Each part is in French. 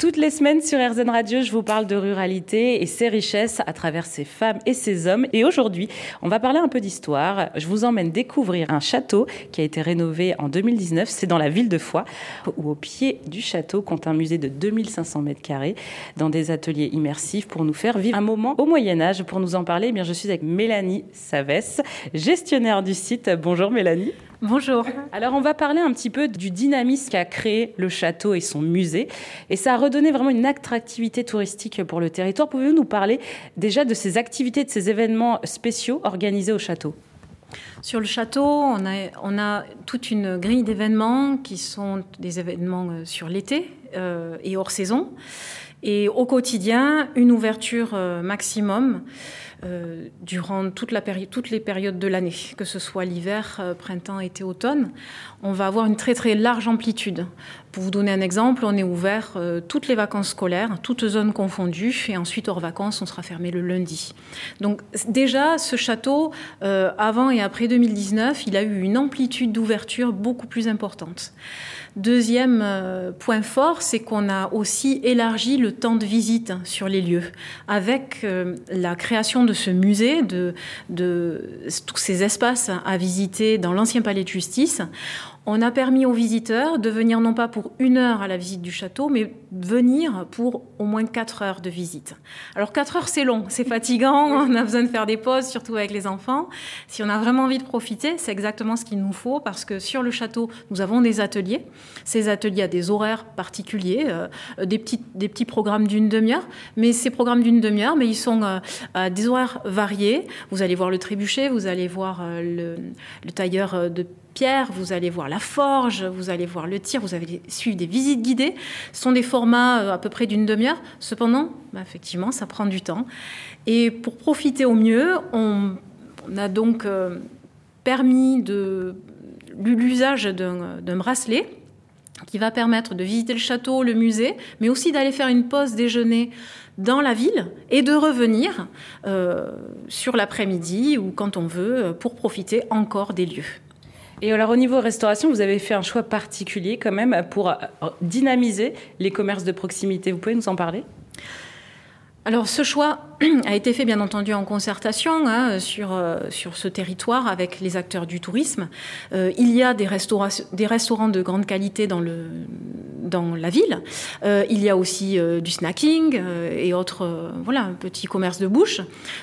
Toutes les semaines sur RZN Radio, je vous parle de ruralité et ses richesses à travers ses femmes et ses hommes. Et aujourd'hui, on va parler un peu d'histoire. Je vous emmène découvrir un château qui a été rénové en 2019. C'est dans la ville de Foix, où au pied du château compte un musée de 2500 mètres carrés, dans des ateliers immersifs pour nous faire vivre un moment au Moyen Âge. Pour nous en parler, eh bien, je suis avec Mélanie Savès, gestionnaire du site. Bonjour Mélanie. Bonjour. Alors on va parler un petit peu du dynamisme qu'a créé le château et son musée. Et ça a redonné vraiment une attractivité touristique pour le territoire. Pouvez-vous nous parler déjà de ces activités, de ces événements spéciaux organisés au château? Sur le château, on a, on a toute une grille d'événements qui sont des événements euh, sur l'été euh, et hors saison. Et au quotidien, une ouverture euh, maximum euh, durant toutes les périodes de l'année, que ce soit l'hiver, euh, printemps, été, automne. On va avoir une très très large amplitude. Pour vous donner un exemple, on est ouvert toutes les vacances scolaires, toutes zones confondues, et ensuite hors vacances, on sera fermé le lundi. Donc déjà, ce château, avant et après 2019, il a eu une amplitude d'ouverture beaucoup plus importante. Deuxième euh, point fort, c'est qu'on a aussi élargi le temps de visite sur les lieux. Avec euh, la création de ce musée, de, de tous ces espaces à visiter dans l'ancien palais de justice, on a permis aux visiteurs de venir non pas pour une heure à la visite du château, mais venir pour au moins quatre heures de visite. Alors quatre heures, c'est long, c'est fatigant, on a besoin de faire des pauses, surtout avec les enfants. Si on a vraiment envie de profiter, c'est exactement ce qu'il nous faut, parce que sur le château, nous avons des ateliers. Ces ateliers à des horaires particuliers, euh, des, petits, des petits programmes d'une demi-heure, mais ces programmes d'une demi-heure, mais ils sont euh, à des horaires variés. Vous allez voir le trébuchet, vous allez voir euh, le, le tailleur de pierre, vous allez voir la forge, vous allez voir le tir, vous allez suivre des visites guidées. Ce sont des formats euh, à peu près d'une demi-heure. Cependant, bah, effectivement, ça prend du temps. Et pour profiter au mieux, on, a donc euh, permis de l'usage d'un bracelet qui va permettre de visiter le château, le musée, mais aussi d'aller faire une pause déjeuner dans la ville et de revenir euh, sur l'après-midi ou quand on veut pour profiter encore des lieux. Et alors au niveau restauration, vous avez fait un choix particulier quand même pour euh, dynamiser les commerces de proximité. Vous pouvez nous en parler? Alors ce choix a été fait bien entendu en concertation hein, sur, euh, sur ce territoire avec les acteurs du tourisme. Euh, il y a des, restaurants de grande qualité dans, le, dans la ville. Euh, il y a aussi du snacking et autres voilà, petits commerces de bouche.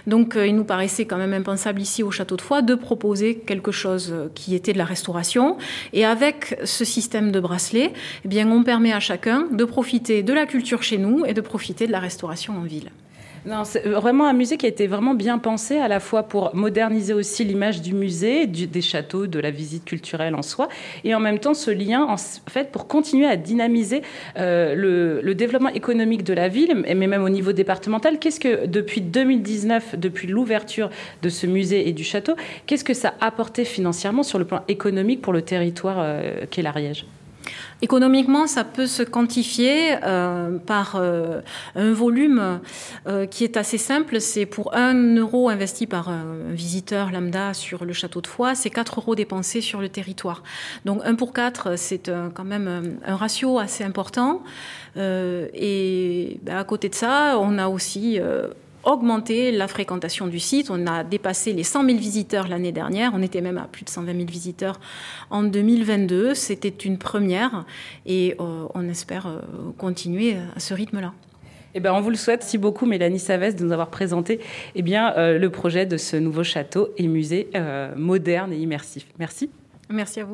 Donc il nous paraissait quand même impensable ici au Château de Foix de proposer quelque chose qui était de la restauration. Et avec ce système de bracelet, eh bien, on permet à chacun de profiter de la culture chez nous et de profiter de la restauration en ville. Non, c'est vraiment un musée qui a été vraiment bien pensé, à la fois pour moderniser aussi l'image du musée, des châteaux, de la visite culturelle en soi, et en même temps ce lien, en fait, pour continuer à dynamiser euh, le, développement économique de la ville, mais même au niveau départemental. Qu'est-ce que, depuis 2019, depuis l'ouverture de ce musée et du château, qu'est-ce que ça a apporté financièrement sur le plan économique pour le territoire euh, qu'est l'Ariège? Économiquement, ça peut se quantifier euh, par euh, un volume euh, qui est assez simple. C'est pour un euro investi par un visiteur lambda sur le château de Foix, c'est 4 euros dépensés sur le territoire. Donc 1 pour 4, c'est quand même un, ratio assez important. et ben, à côté de ça, on a aussi augmenter la fréquentation du site. On a dépassé les 100 000 visiteurs l'année dernière. On était même à plus de 120 000 visiteurs en 2022. C'était une première et euh, on espère euh, continuer à ce rythme-là. Eh ben, on vous le souhaite. Merci beaucoup, Mélanie Savès, de nous avoir présenté eh bien, euh, le projet de ce nouveau château et musée moderne et immersif. Merci. Merci à vous.